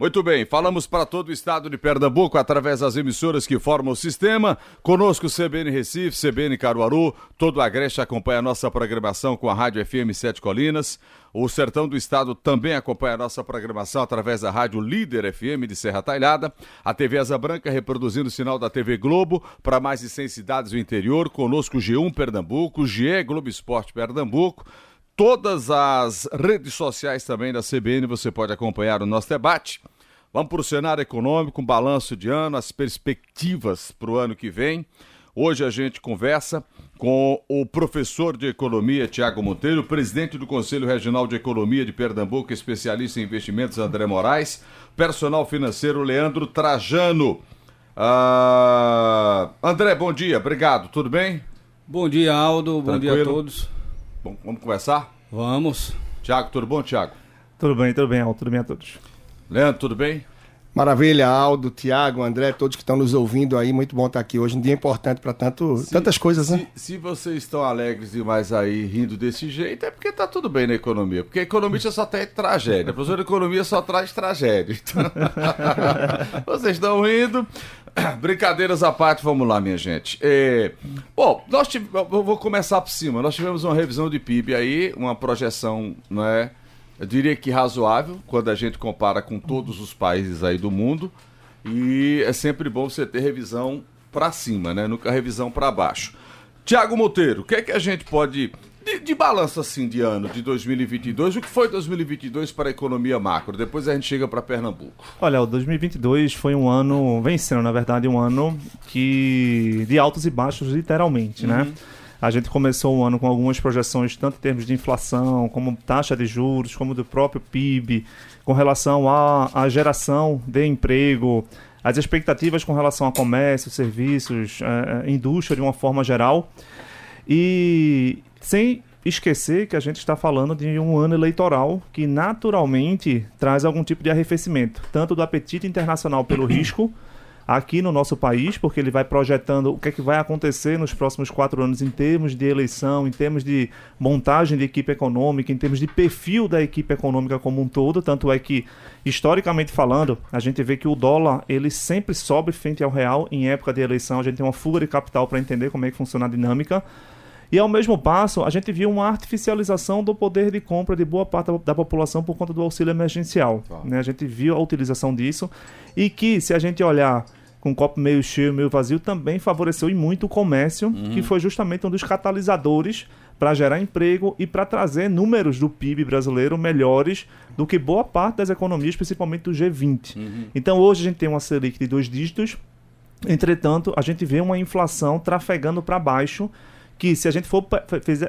Muito bem, falamos para todo o estado de Pernambuco através das emissoras que formam o sistema. Conosco CBN Recife, CBN Caruaru, todo o Agreste acompanha a nossa programação com a Rádio FM Sete Colinas. O Sertão do Estado também acompanha a nossa programação através da Rádio Líder FM de Serra Talhada. A TV Asa Branca reproduzindo o sinal da TV Globo para mais de 100 cidades do interior. Conosco G1 Pernambuco, GE Globo Esporte Pernambuco. Todas as redes sociais também da CBN você pode acompanhar o nosso debate. Vamos para o cenário econômico, um balanço de ano, as perspectivas para o ano que vem. Hoje a gente conversa com o professor de economia Tiago Monteiro, presidente do Conselho Regional de Economia de Pernambuco, especialista em investimentos André Moraes, personal financeiro Leandro Trajano. Uh... André, bom dia, obrigado, tudo bem? Bom dia, Aldo, bom dia a todos. Bom, vamos conversar? Vamos. Tiago, tudo bom, Tiago? Tudo bem, tudo bem, Aldo, tudo bem a todos. Leandro, tudo bem? Maravilha, Aldo, Tiago, André, todos que estão nos ouvindo aí, muito bom estar aqui hoje, um dia importante para tantas coisas, se, né? Se vocês estão alegres demais aí, rindo desse jeito, é porque tá tudo bem na economia, porque a economista só tem tragédia, a professora de economia só traz tragédia. Então... vocês estão rindo, brincadeiras à parte, vamos lá, minha gente. É... Bom, nós eu vou começar por cima, nós tivemos uma revisão de PIB aí, uma projeção, não é? eu diria que razoável quando a gente compara com todos os países aí do mundo. E é sempre bom você ter revisão para cima, né? Nunca revisão para baixo. Tiago Monteiro, o que é que a gente pode de, de balanço assim de ano de 2022, o que foi 2022 para a economia macro? Depois a gente chega para Pernambuco. Olha, o 2022 foi um ano, vem sendo na verdade um ano que de altos e baixos literalmente, né? uhum. né? A gente começou o ano com algumas projeções, tanto em termos de inflação, como taxa de juros, como do próprio PIB, com relação à, à geração de emprego, as expectativas com relação a comércio, serviços, é, é indústria de uma forma geral. E sem esquecer que a gente está falando de um ano eleitoral que naturalmente traz algum tipo de arrefecimento, tanto do apetite internacional pelo risco aqui no nosso país, porque ele vai projetando o que é que vai acontecer nos próximos quatro anos em termos de eleição, em termos de montagem de equipe econômica, em termos de perfil da equipe econômica como um todo. Tanto é que, historicamente falando, a gente vê que o dólar ele sempre sobe frente ao real em época de eleição. A gente tem uma fuga de capital para entender como é que funciona a dinâmica. E ao mesmo passo, a gente viu uma artificialização do poder de compra de boa parte da, população por conta do auxílio emergencial. Tá. Né? A gente viu a utilização disso e que, se a gente olhar com o copo meio cheio, meio vazio, também favoreceu e muito o comércio, uhum. que foi justamente um dos catalisadores para gerar emprego e para trazer números do PIB brasileiro melhores do que boa parte das economias, principalmente do G20. Uhum. Então hoje a gente tem uma Selic de dois dígitos, entretanto, a gente vê uma inflação trafegando para baixo, que se a gente for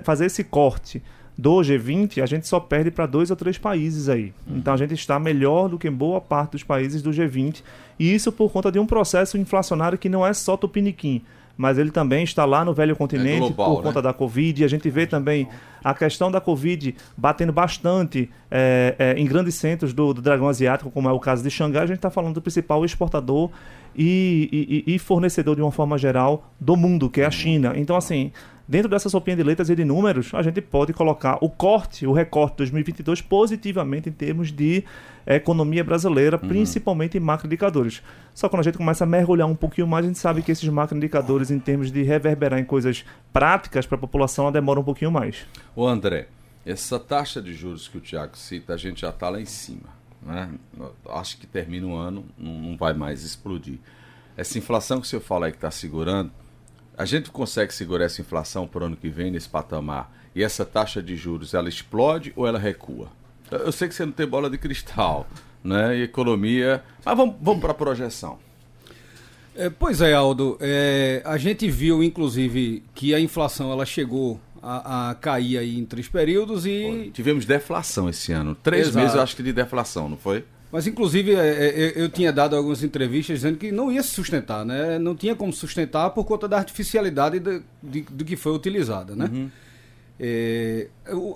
fazer esse corte do G20, a gente só perde para dois ou três países aí. Uhum. Então a gente está melhor do que boa parte dos países do G20, e isso por conta de um processo inflacionário que não é só tupiniquim, mas ele também está lá no velho continente é global, por né? conta da Covid. E a gente vê também a questão da Covid batendo bastante é, é, em grandes centros do, do, dragão asiático, como é o caso de Xangai. A gente está falando do principal exportador e, e, e, fornecedor, de uma forma geral, do mundo, que é a uhum. China. Então, assim, Dentro dessa sopinha de letras e de números, a gente pode colocar o corte, o recorte 2022 positivamente em termos de economia brasileira, uhum. principalmente em macroindicadores. Só que quando a gente começa a mergulhar um pouquinho mais, a gente sabe que esses macroindicadores, em termos de reverberar em coisas práticas para a população, demora um pouquinho mais. O André, essa taxa de juros que o Tiago cita, a gente já está lá em cima. Né? Acho que termina o ano, não vai mais explodir. Essa inflação que você fala aí que está segurando, a gente consegue segurar essa inflação para o ano que vem nesse patamar e essa taxa de juros ela explode ou ela recua? Eu sei que você não tem bola de cristal, né? E economia, mas vamos, vamos para a projeção. É, pois é, Aldo. É, a gente viu, inclusive, que a inflação ela chegou a, a cair aí em três períodos e. Tivemos deflação esse ano. Três Exato. meses, eu acho que de deflação, não foi? Mas, inclusive, é, é, eu tinha dado algumas entrevistas dizendo que não ia se sustentar, né? Não tinha como sustentar por conta da artificialidade do, de, do que foi utilizada, né? Uhum. É,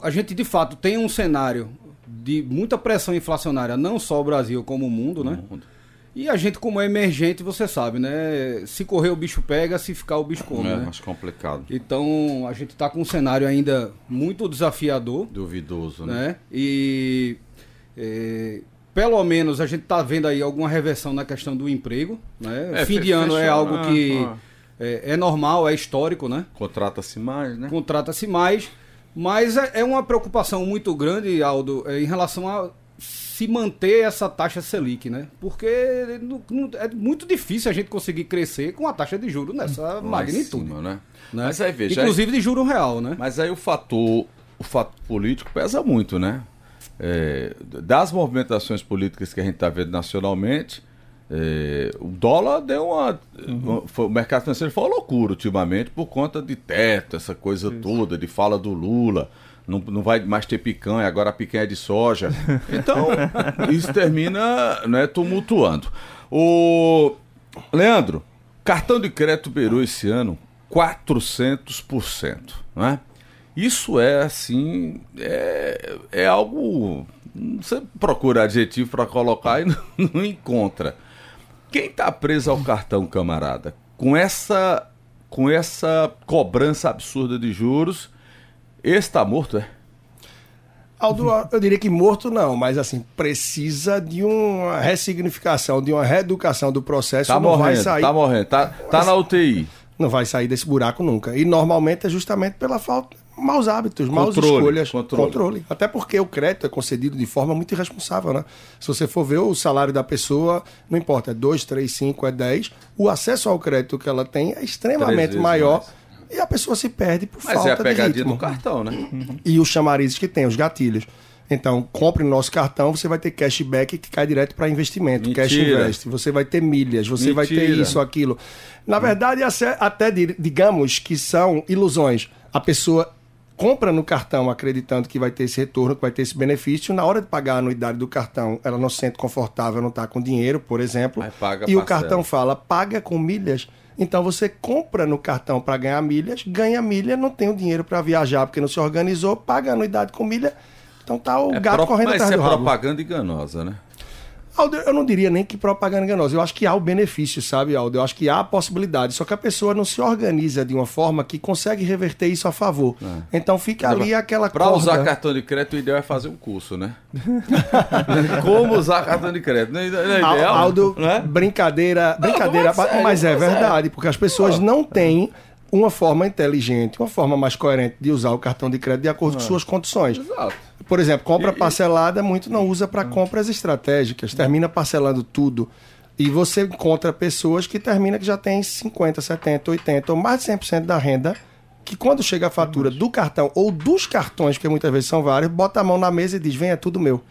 a gente, de fato, tem um cenário de muita pressão inflacionária, não só o Brasil, como o mundo, né? E a gente, como é emergente, você sabe, né? Se correr o bicho pega, se ficar o bicho come. É né? mais complicado. Então, a gente está com um cenário ainda muito desafiador. Duvidoso, né? né? E... É, pelo menos a gente está vendo aí alguma reversão na questão do emprego. Né? É, Fim de ano é algo ah, que ah. é, é normal, é histórico, né? Contrata-se mais, né? Contrata-se mais, mas é, é uma preocupação muito grande, Aldo, é, em relação a se manter essa taxa Selic, né? Porque não- não- é muito difícil a gente conseguir crescer com a taxa de juros nessa Lá magnitude. cima, né? né? Mas aí veja. Inclusive de juro real, né? Mas aí o fator, o fator político pesa muito, né? É, das movimentações políticas que a gente está vendo nacionalmente, é, o dólar deu uma. uma- foi- o mercado financeiro foi uma loucura ultimamente por conta de teto, essa coisa toda, de fala do Lula. Não, não vai mais ter picanha, agora a picanha é de soja. Então, isso termina né, tumultuando. O Leandro, cartão de crédito beirou esse ano 400%, né? Isso é assim, é, é algo. Você procura adjetivo para colocar e não, não encontra. Quem está preso ao cartão, camarada, com essa, com essa cobrança absurda de juros, está morto, é? Aldo, eu diria que morto não, mas assim, precisa de uma ressignificação, de uma reeducação do processo. Tá não vai morrendo, sair, tá morrendo, tá, tá na UTI. não vai sair desse buraco nunca. E normalmente é justamente pela falta maus hábitos, maus Controle, escolhas, controle. Até porque o crédito é concedido de forma muito irresponsável, né? Se você for ver o salário da pessoa, não importa, é 2, 3, 5, é 10, o acesso ao crédito que ela tem é extremamente maior. mais. E a pessoa se perde por Mas falta é a pegadinha de do cartão, né? e os chamarizes que tem, os gatilhos. Então, compre no nosso cartão, você vai ter cashback que cai direto para investimento, cash Mentira. invest. Você vai ter milhas, você vai ter Mentira. isso, aquilo. Na verdade, até- até di- digamos que são ilusões. A pessoa compra no cartão acreditando que vai ter esse retorno, que vai ter esse benefício. Na hora de pagar a anuidade do cartão, ela não se sente confortável, não está com dinheiro, por exemplo. E o parcela. cartão fala, paga com milhas. Então você compra no cartão para ganhar milhas, ganha milha, não tem o dinheiro para viajar porque não se organizou, paga a anuidade com milha. Então tá o É gato pro- correndo Mas atrás é do rabo. propaganda enganosa, né? Aldo, eu não diria nem que propaganda enganosa. Eu acho que há o benefício, sabe, Aldo? Eu acho que há a possibilidade. Só que a pessoa não se organiza de uma forma que consegue reverter isso a favor. Então fica ali aquela Para corda. usar cartão de crédito, o ideal é fazer um curso, né? Como usar cartão de crédito? Não é não é Al- ideal? Aldo, né? brincadeira, brincadeira, sério, mas é sério. verdade, porque as pessoas não têm uma forma inteligente, uma forma mais coerente de usar o cartão de crédito de acordo com suas condições. Exato. Por exemplo, compra parcelada, muito não usa para compras estratégicas, termina parcelando tudo. E você encontra pessoas que termina que já tem 50, 70, 80 ou mais de 100% da renda, que quando chega a fatura do cartão ou dos cartões, porque muitas vezes são vários, bota a mão na mesa e diz: "Vem, é tudo meu".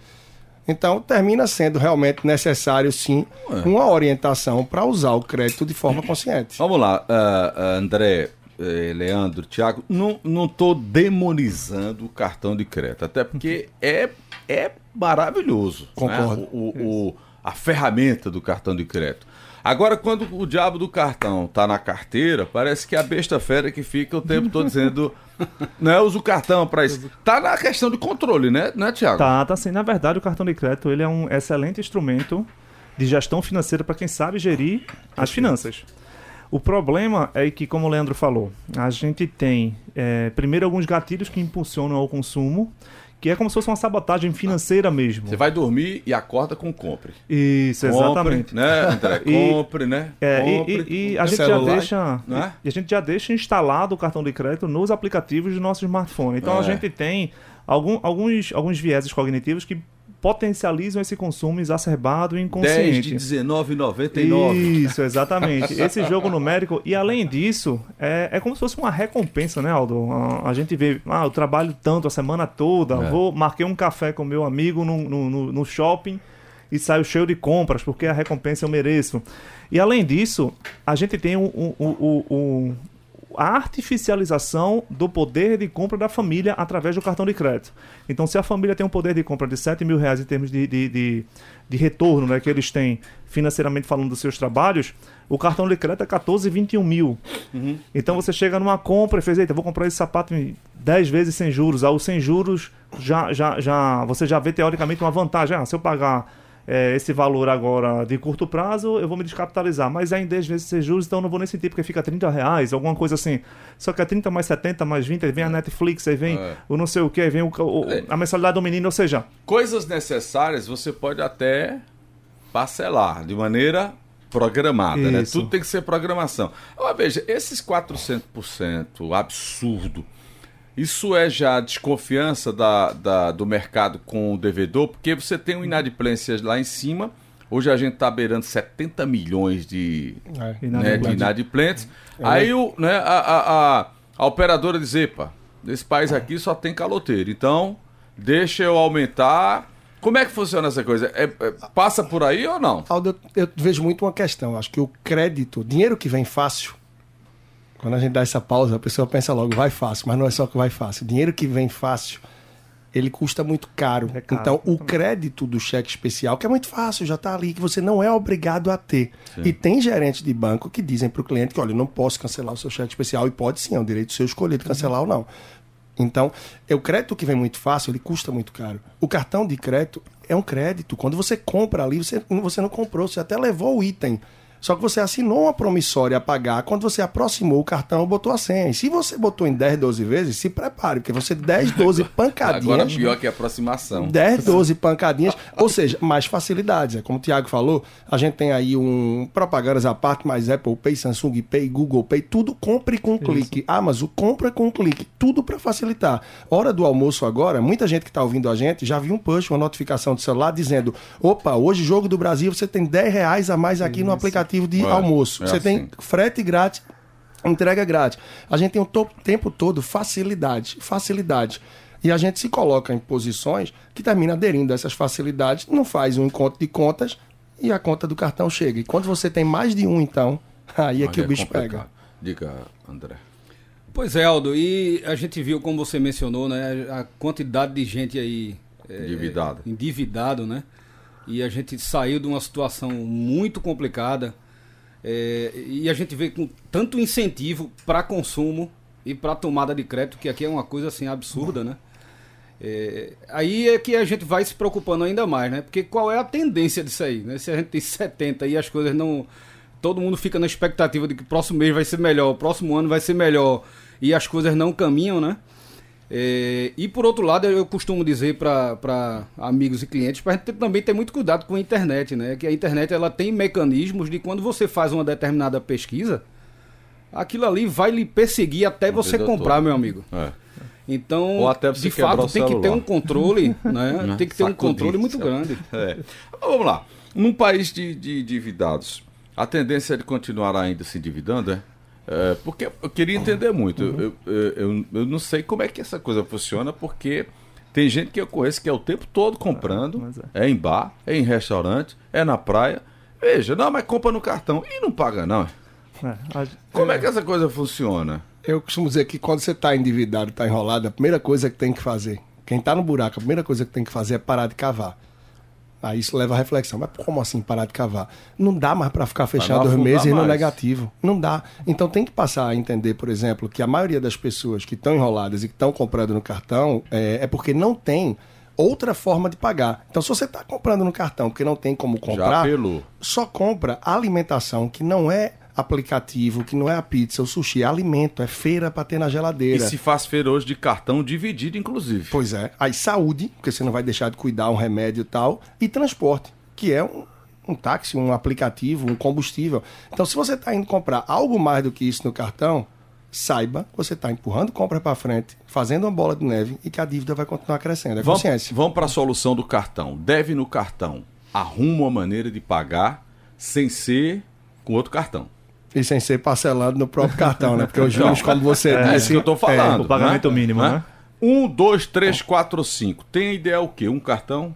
Então, termina sendo realmente necessário, sim, uma orientação para usar o crédito de forma consciente. Vamos lá, ah, André, eh, Leandro, Thiago, não, não tô demonizando o cartão de crédito, até porque é, é maravilhoso. Concordo. né? O, o- o- a ferramenta do cartão de crédito. Agora, quando o diabo do cartão tá na carteira, parece que é a besta fera que fica o tempo todo dizendo, né, usa o cartão para isso. Tá na questão de controle, né, né Thiago? Tá, tá assim. Na verdade, o cartão de crédito ele é um excelente instrumento de gestão financeira para quem sabe gerir as finanças. O problema é que, como o Leandro falou, a gente tem é, primeiro alguns gatilhos que impulsionam ao consumo, que é como se fosse uma sabotagem financeira mesmo. Você vai dormir e acorda com compre. Isso, Compre, exatamente. né, André? E- Compre, né? É, e- Compre. e, e a no gente já celular, deixa né? e a gente já deixa instalado o cartão de crédito nos aplicativos do nosso smartphone. Então a É. gente tem algum- alguns, alguns vieses cognitivos que potencializam esse consumo exacerbado e 10 inconsciente. de 19,99. Isso, exatamente. Esse jogo numérico. E além disso, é, é como se fosse uma recompensa, né, Aldo? A, a gente vê, ah, eu trabalho tanto a semana toda, É. vou, marquei um café com meu amigo no, no, no- no shopping e saio cheio de compras, porque a recompensa eu mereço. E além disso, a gente tem o- o- a artificialização do poder de compra da família através do cartão de crédito. Então, se a família tem um poder de compra de 7 mil reais em termos de, de, de, de retorno né, que eles têm financeiramente falando dos seus trabalhos, o cartão de crédito é 14, 21 mil. Então você chega numa compra e fez, eita, vou comprar esse sapato em 10 vezes sem juros. Ah, o sem juros já, já, já, você já vê teoricamente uma vantagem. Ah, se eu pagar é, esse valor agora de curto prazo, eu vou me descapitalizar. Mas ainda às vezes ser juros, então eu não vou nem sentir porque fica 30 reais, alguma coisa assim. Só que é 30 mais 70 mais 20, aí vem a Netflix, aí vem É. o não sei o que, aí vem o, o- É. a mensalidade do menino, ou seja, Coisas necessárias você pode até parcelar de maneira programada, né? Isso. Tudo tem que ser programação. Agora, veja, esses 400% absurdo, isso é já desconfiança da, da- do mercado com o devedor, porque você tem uma inadimplência lá em cima, hoje a gente está beirando 70 milhões de, É. né, de Inadimplentes. inadimplentes. Aí o, né, a, a, a, a operadora diz, epa, nesse país aqui só tem caloteiro, então deixa eu aumentar. Como é que funciona essa coisa? É- é- passa por aí ou não? Aldo, eu, eu vejo muito uma questão. Acho que o crédito, dinheiro que vem fácil, quando a gente dá essa pausa, a pessoa pensa logo, vai fácil, mas não é só que vai fácil. Dinheiro que vem fácil, ele custa muito caro. É caro, então, o crédito do cheque especial, que é muito fácil, já está ali, que você não é obrigado a ter. E tem gerentes de banco que dizem para o cliente que, olha, eu não posso cancelar o seu cheque especial. E pode sim, é um direito seu escolher de cancelar ou não. Então, é o crédito que vem muito fácil, ele custa muito caro. O cartão de crédito é um crédito. Quando você compra ali, você, você não comprou, você até levou o item. Só que você assinou uma promissória a pagar. Quando você aproximou o cartão, botou a senha. E se você botou em 10, 12 vezes, se prepare, porque você 10, 12 Agora pancadinhas. pior que a aproximação. 10, 12 pancadinhas, ou seja, mais facilidades. É como o Thiago falou, a gente tem aí um propagandas à parte, mas Apple Pay, Samsung Pay, Google Pay, tudo compre com um clique. Amazon, compra com um clique, tudo para facilitar. Hora do almoço agora, muita gente que está ouvindo a gente já viu um push, uma notificação do celular dizendo: opa, hoje jogo do Brasil, você tem 10 reais a mais aqui no aplicativo de É, almoço. é você assim. tem frete grátis entrega grátis. A gente tem o to- tempo todo facilidade, facilidade. E a gente se coloca em posições que termina aderindo a essas facilidades, não faz um encontro de contas e a conta do cartão chega. E quando você tem mais de um, então, aí é que Olha, o bicho complicado. pega. Diga, André. Pois é, Aldo, e a gente viu, como você mencionou, né, a quantidade de gente aí é, Endividada. endividado, né? E a gente saiu de uma situação muito complicada. É, e a gente vê com tanto incentivo para consumo e para tomada de crédito, que aqui é uma coisa assim absurda, né? É, aí é que a gente vai se preocupando ainda mais, né? Porque qual é a tendência disso aí, né? Se a gente tem 70 e as coisas não. Todo mundo fica na expectativa de que o próximo mês vai ser melhor, o próximo ano vai ser melhor e as coisas não caminham, né? É, e por outro lado, eu costumo dizer para amigos e clientes para a gente ter- também ter muito cuidado com a internet, né? Que a internet ela tem mecanismos de quando você faz uma determinada pesquisa, aquilo ali vai lhe perseguir até A você comprar, toda. meu amigo. É. Então, Ou até de fato, tem que ter um controle, né? Né? Tem que ter um controle muito grande. É. Vamos lá. Num país de, de endividados, a tendência é de continuar ainda se endividando, é? É, porque eu queria entender muito. Eu, eu, eu, eu não sei como é que essa coisa funciona, porque tem gente que eu conheço que é o tempo todo comprando, mas é. em bar, é em restaurante, é na praia. Veja, não, mas compra no cartão e não paga, não. é, Como é que essa coisa funciona? Eu costumo dizer que quando você está endividado, está enrolado, a primeira coisa que tem que fazer, quem está no buraco, a primeira coisa que tem que fazer é parar de cavar. Aí isso leva a reflexão. Mas como assim parar de cavar? Não dá mais para ficar fechado dois meses no mais. negativo. Não dá. Então tem que passar a entender, por exemplo, que a maioria das pessoas que estão enroladas e que estão comprando no cartão é, é porque não tem outra forma de pagar. Então se você está comprando no cartão porque não tem como comprar, só compra alimentação que não é aplicativo, que não é a pizza, o sushi, é alimento, é feira para ter na E geladeira. se faz feira hoje de cartão dividido, inclusive. Pois é. Aí saúde, porque você não vai deixar de cuidar um remédio e tal, e transporte, que é um, um táxi, um aplicativo, um combustível. Então, se você está indo comprar algo mais do que isso no cartão, saiba que você está empurrando compra para frente, fazendo uma bola de neve e que a dívida vai continuar crescendo. É Vamos, consciência. vamos para a solução do cartão. Deve no cartão. Arruma uma maneira de pagar sem ser com outro cartão. E sem ser parcelado no próprio cartão, né? Porque os juros, como você É disse. isso que eu tô falando. o pagamento mínimo, né? Um, dois, três, quatro, cinco. Tem ideia o quê? Um cartão?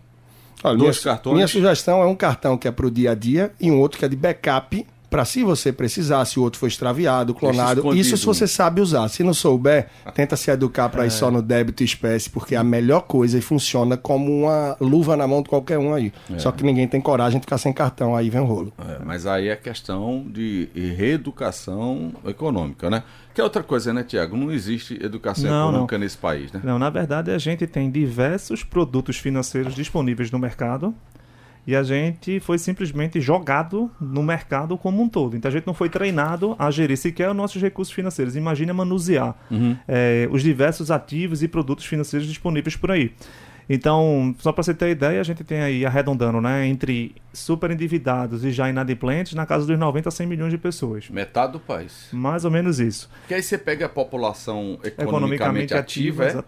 Olha, Dois minha, cartões? Minha sugestão é um cartão que é para o dia a dia e um outro que é de backup, para se você precisar, se o outro for extraviado, clonado. Isso se você sabe usar. Se não souber, tenta se educar para ir só no débito e espécie, porque é a melhor coisa e funciona como uma luva na mão de qualquer um aí. Só que ninguém tem coragem de ficar sem cartão, aí vem o rolo. É, mas aí é questão de reeducação econômica, né? Que é outra coisa, né, Tiago? Não existe educação Não, econômica nesse país, né? Não, na verdade a gente tem diversos produtos financeiros disponíveis no mercado E a gente foi simplesmente jogado no mercado como um todo. Então a gente não foi treinado a gerir sequer os nossos recursos financeiros. Imagine manusear Uhum. eh, os diversos ativos e produtos financeiros disponíveis por aí. Então, só para você ter ideia, a gente tem aí arredondando, né, entre super endividados e já inadimplentes, na casa dos 90 a 100 milhões de pessoas. Metade do país. Mais ou menos isso. Porque aí você pega a população economicamente, Economicamente ativa, ativa.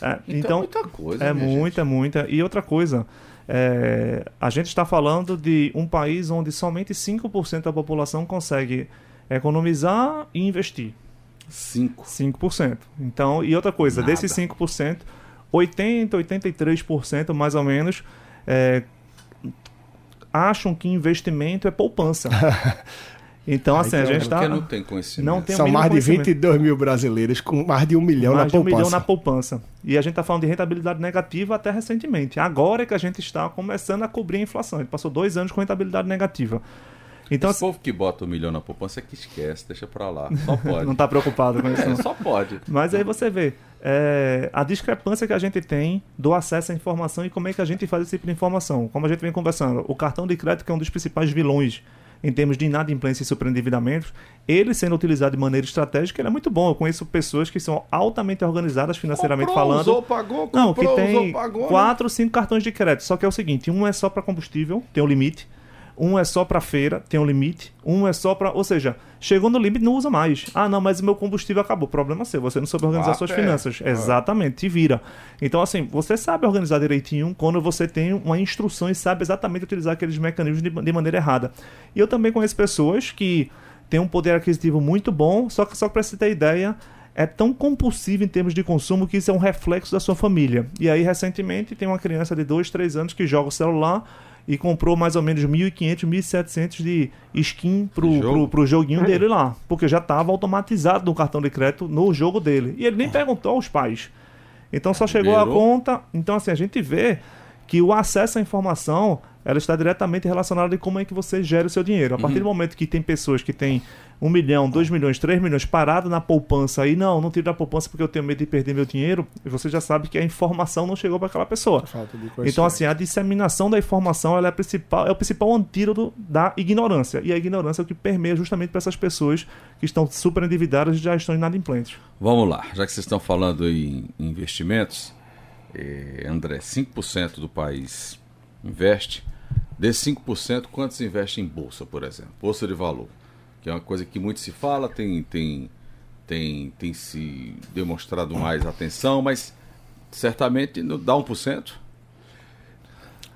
é? é. Então, Então, é muita coisa. é muita, gente. muita. E outra coisa, é, a gente está falando de um país onde somente 5% da população consegue economizar e investir. Cinco. 5%. Então, e outra coisa, Nada. desses 5%, 80, 83% mais ou menos é, acham que investimento é poupança. Então, assim, a gente está. Porque não tem conhecimento. Não tem São mais de conhecimento. 22 mil brasileiros com mais de um milhão mais na de um poupança. milhão na poupança. E a gente está falando de rentabilidade negativa até recentemente. Agora é que a gente está começando a cobrir a inflação. A gente passou dois anos com rentabilidade negativa. Então, Esse povo que bota um milhão na poupança é que esquece, deixa pra lá. Só pode. não está preocupado com isso. É, não. só pode. Mas aí você vê é, a discrepância que a gente tem do acesso à informação e como é que a gente faz esse tipo de informação. Como a gente vem conversando, o cartão de crédito que é um dos principais vilões em termos de inadimplência e superendividamentos, ele sendo utilizado de maneira estratégica, ele é muito bom. Eu conheço pessoas que são altamente organizadas financeiramente Comprou, falando. Usou, pagou, Não, que comprou, tem usou, pagou. né? quatro, cinco cartões de crédito. Só que é o seguinte: um é só para combustível, tem um limite. Um é só para feira, tem um limite. Um é só para, ou seja, chegou no limite não usa mais. Ah, não, mas o meu combustível acabou. Problema seu, você não soube organizar Ah, suas é. finanças. Exatamente, te vira. Então assim, você sabe organizar direitinho quando você tem uma instrução e sabe exatamente utilizar aqueles mecanismos de, de maneira errada. E eu também conheço pessoas que têm um poder aquisitivo muito bom, só que só para você ter ideia, é tão compulsivo em termos de consumo que isso é um reflexo da sua família. E aí, recentemente, tem uma criança de 2, 3 anos que joga o celular e comprou mais ou menos 1.500, 1.700 de skin pro, De jogo? pro, pro joguinho dele lá. Porque já estava automatizado no cartão de crédito no jogo dele. E ele nem perguntou aos pais. Então só chegou a Virou. conta. Então, assim, a gente vê que o acesso à informação ela está diretamente relacionada em como é que você gera o seu dinheiro. A partir do momento que tem pessoas que têm um milhão, dois milhões, três milhões parado na poupança aí, não, não tiro da poupança porque eu tenho medo de perder meu dinheiro, você já sabe que a informação não chegou para aquela pessoa. Então, conhecimento. assim, a disseminação da informação ela é, a principal, é o principal antídoto da ignorância. E a ignorância é o que permeia justamente para essas pessoas que estão super endividadas e já estão inadimplentes. Vamos lá, já que vocês estão falando em investimentos, eh, André, 5% do país investe. Desses 5%, quantos investem em bolsa, por exemplo? Bolsa de valor. Que é uma coisa que muito se fala, tem, tem, tem, tem se demonstrado mais atenção, mas certamente não dá 1%.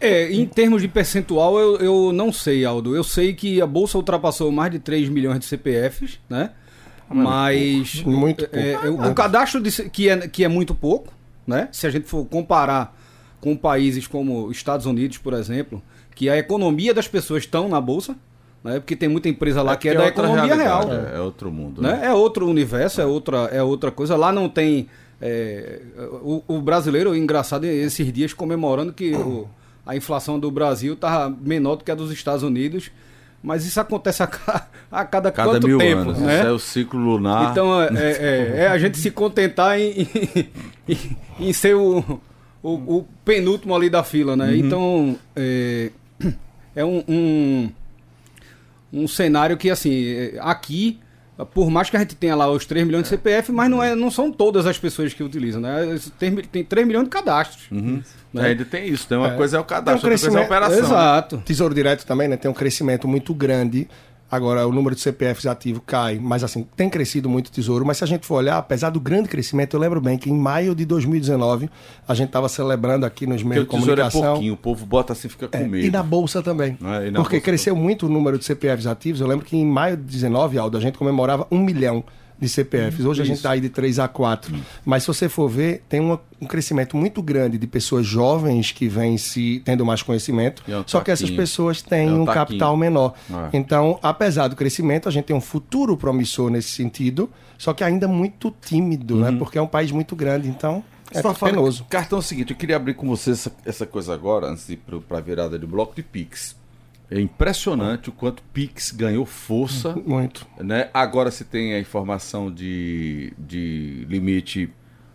É, em termos de percentual, eu, eu não sei, Aldo. Eu sei que a Bolsa ultrapassou mais de 3 milhões de CPFs, né? Mas. Muito é, pouco. é, o, o cadastro de que, é, que é muito pouco, né? Se a gente for comparar com países como Estados Unidos, por exemplo, que a economia das pessoas estão na Bolsa, né? Porque tem muita empresa lá que é, da outra economia real. É, é outro mundo. né? É outro universo, é outra, é outra coisa. Lá não tem. é, o, o brasileiro, engraçado, esses dias comemorando que o- a inflação do Brasil tá menor do que a dos Estados Unidos. Mas isso acontece a, ca- a cada, Cada quanto mil tempo, anos. né? Isso é o ciclo lunar. Então é, é- é a gente se contentar em, em, em ser o, o, o penúltimo ali da fila, né? Então é, é um, um, um cenário que assim, é, aqui, por mais que a gente tenha lá os 3 milhões de CPF, mas não, é, não são todas as pessoas que utilizam, né? Tem, tem 3 milhões de cadastros. Uhum. né? Ainda tem isso. Tem uma É. coisa é o cadastro, um outra coisa é a operação. né? Exato. Tesouro Direto também, né? Tem um crescimento muito grande. Agora, o número de CPFs ativo cai, mas assim, tem crescido muito o Tesouro. Mas se a gente for olhar, apesar do grande crescimento, eu lembro bem que em maio de 2019, a gente estava celebrando aqui nos meios de é comunicação. pouquinho, o povo bota assim e fica com É, medo. e na Bolsa também. É, na Porque Bolsa cresceu muito o número de CPFs ativos. Eu lembro que em maio de 19, Aldo, a gente comemorava um milhão de CPFs. Hoje a gente Isso. está aí de 3 a 4. Mas se você for ver, tem uma- um crescimento muito grande de pessoas jovens que vêm se tendo mais conhecimento. É um só que essas pessoas têm É um um capital menor. É. Então, apesar do crescimento, a gente tem um futuro promissor nesse sentido, só que ainda muito tímido, né? Porque é um país muito grande. Então, é falando- penoso. Cartão é o seguinte, eu queria abrir com você essa, essa coisa agora, antes de ir para a virada de bloco de Pix. É impressionante o quanto Pix ganhou força. Muito. Né? Agora se tem a informação de, de limite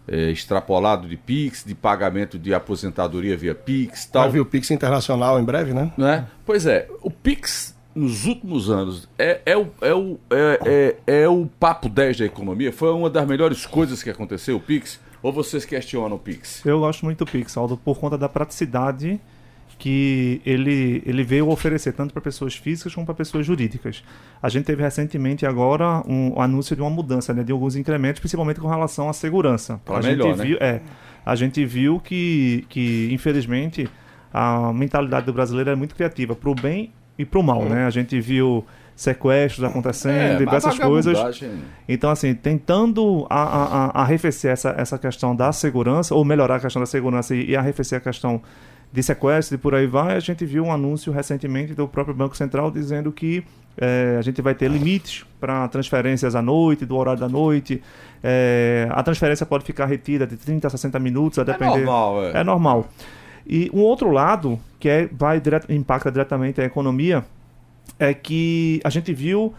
é, extrapolado de Pix, de pagamento de aposentadoria via Pix tal. Vai vir o Pix Internacional em breve, né? Né? Pois é, o Pix nos últimos anos é, é, o, é, o, é, é, é o papo 10 da economia? Foi uma das melhores coisas que aconteceu, o Pix? Ou vocês questionam o Pix? Eu gosto muito do Pix, Aldo, por conta da praticidade que ele, ele veio oferecer tanto para pessoas físicas como para pessoas jurídicas. A gente teve recentemente agora um, um anúncio de uma mudança, né, de alguns incrementos, principalmente com relação à segurança. Pra a melhor, gente né? viu, é, a gente viu que, que infelizmente a mentalidade do brasileiro é muito criativa, para o bem e para o mal, né? A gente viu sequestros acontecendo, É, diversas coisas. Então, assim, tentando a, a, a- arrefecer essa, essa questão da segurança, ou melhorar a questão da segurança e, e arrefecer a questão de sequestro e por aí vai, a gente viu um anúncio recentemente do próprio Banco Central dizendo que eh, a gente vai ter limites para transferências à noite, do horário da noite. Eh, a transferência pode ficar retida de 30 a 60 minutos, a depender. normal, é. É normal. E um outro lado, que é, vai direto, impacta diretamente a economia, é que a gente viu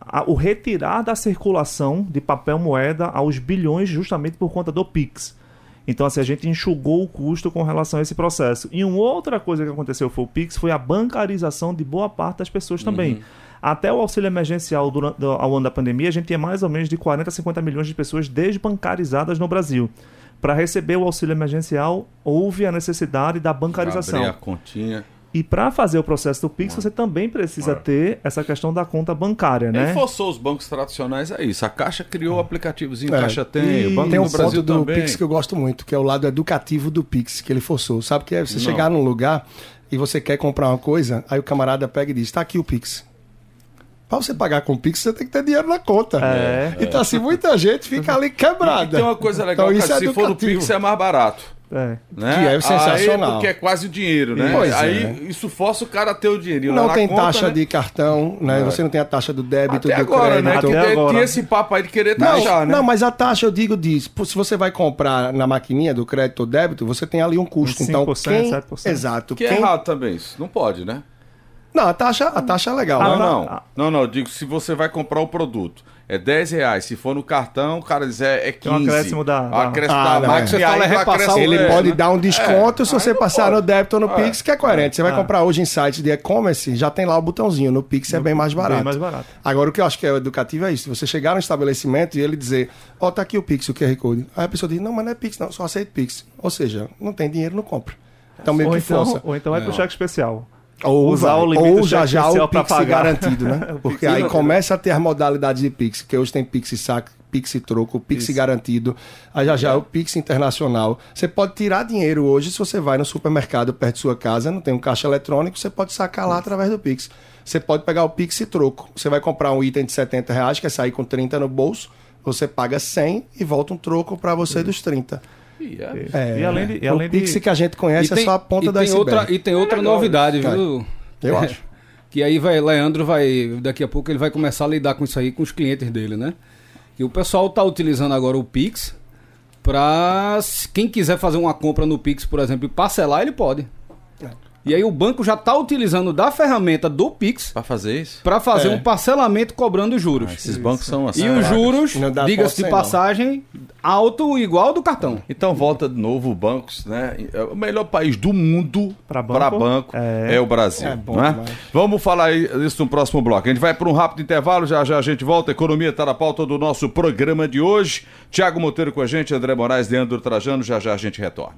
a- o retirar da circulação de papel moeda aos bilhões justamente por conta do Pix. Então, assim, a gente enxugou o custo com relação a esse processo. E uma outra coisa que aconteceu foi o Pix, foi a bancarização de boa parte das pessoas também. Até o auxílio emergencial durante, ao ano da pandemia, a gente tinha mais ou menos de 40 a 50 milhões de pessoas desbancarizadas no Brasil. Para receber o auxílio emergencial, houve a necessidade da bancarização. Abrir a continha. E para fazer o processo do Pix, você também precisa ter essa questão da conta bancária, né? Ele forçou os bancos tradicionais a isso. A Caixa criou o aplicativozinho, É. Caixa tem, o Banco Tem um do Brasil ponto do também. Pix que eu gosto muito, que é o lado educativo do Pix, que ele forçou. Sabe que é você Não. chegar num lugar e você quer comprar uma coisa, aí o camarada pega e diz: tá aqui o Pix. Pra você pagar com o Pix, você tem que ter dinheiro na conta. É. Então, assim, muita gente fica ali E quebrada. tem uma coisa legal, então, isso cara, é se for no educativo. Pix é mais barato. É. Né? Que é sensacional. Aí, porque é quase o dinheiro, né? Pois Aí é. isso força o cara a ter o dinheiro. Não tem conta, taxa né? de cartão, né? É. Você não tem a taxa do débito, Até do agora, né? crédito. Que Até tem- agora. tinha esse papo aí de querer Não, taxar, né? não, mas a taxa, eu digo disso. Se você vai comprar na maquininha do crédito ou débito, você tem ali um custo. Uns então, 5%, quem... 7%. Exato. Que é quem... errado também isso. Não pode, né? Não, a taxa, a taxa é legal. Não, né? não. ah. Não, não. Eu digo, se você vai comprar o produto, é 10 reais. Se for no cartão, o cara diz é, é 15. um acréscimo da- da- Acréscimo Ah, da não, máquina, é. Você e fala é vai repassar Ele é, pode né? dar um desconto se aí você não passar pode. no débito ou no É. Pix, que é coerente. Você vai Ah. comprar hoje em site de e-commerce, já tem lá o botãozinho. No Pix é bem mais barato. Bem mais barato. Agora, o que eu acho que é educativo é isso. Você chegar no estabelecimento e ele dizer, ó, tá aqui o Pix, o QR Code. Aí a pessoa diz, não, mas não é Pix, não, só aceito Pix. Ou seja, não tem dinheiro, não compra. Então meio Ou que então, força. ou então vai pro cheque especial. Ou, usar vai, o limite ou já já o especial pra Pix garantido, né? Porque aí começa a ter as modalidades de Pix, que hoje tem Pix saque, Pix troco, Pix Isso. garantido. Aí já já é o Pix internacional. Você pode tirar dinheiro hoje se você vai no supermercado perto de sua casa, não tem um caixa eletrônico, você pode sacar lá através do Pix. Você pode pegar o Pix e troco. Você vai comprar um item de 70 reais, quer sair com 30 no bolso, você paga 100 e volta um troco para você dos 30. Ih, é. É, e além de, e o além Pix de que a gente conhece é só a ponta e tem iceberg. outra E tem outra legal novidade, isso, viu? Eu acho. Que aí vai, Leandro vai, daqui a pouco ele vai começar a lidar com isso aí com os clientes dele, né? E o pessoal tá utilizando agora o Pix pra se- quem quiser fazer uma compra no Pix, por exemplo, e parcelar, ele pode. E aí o banco já tá utilizando da ferramenta do Pix Pra fazer isso? pra fazer É. um parcelamento cobrando juros. Esses bancos são assim. e os juros, Não dá diga-se de não. passagem, alto igual ao do cartão. Então volta de novo bancos, né? O melhor país do mundo para banco, banco, é. é. o Brasil. É bom não é? demais. Vamos falar isso no próximo bloco. A gente vai para um rápido intervalo, já já a gente volta. A economia está na pauta do nosso programa de hoje. Tiago Monteiro com a gente, André Moraes, Leandro Trajano, já já a gente retorna.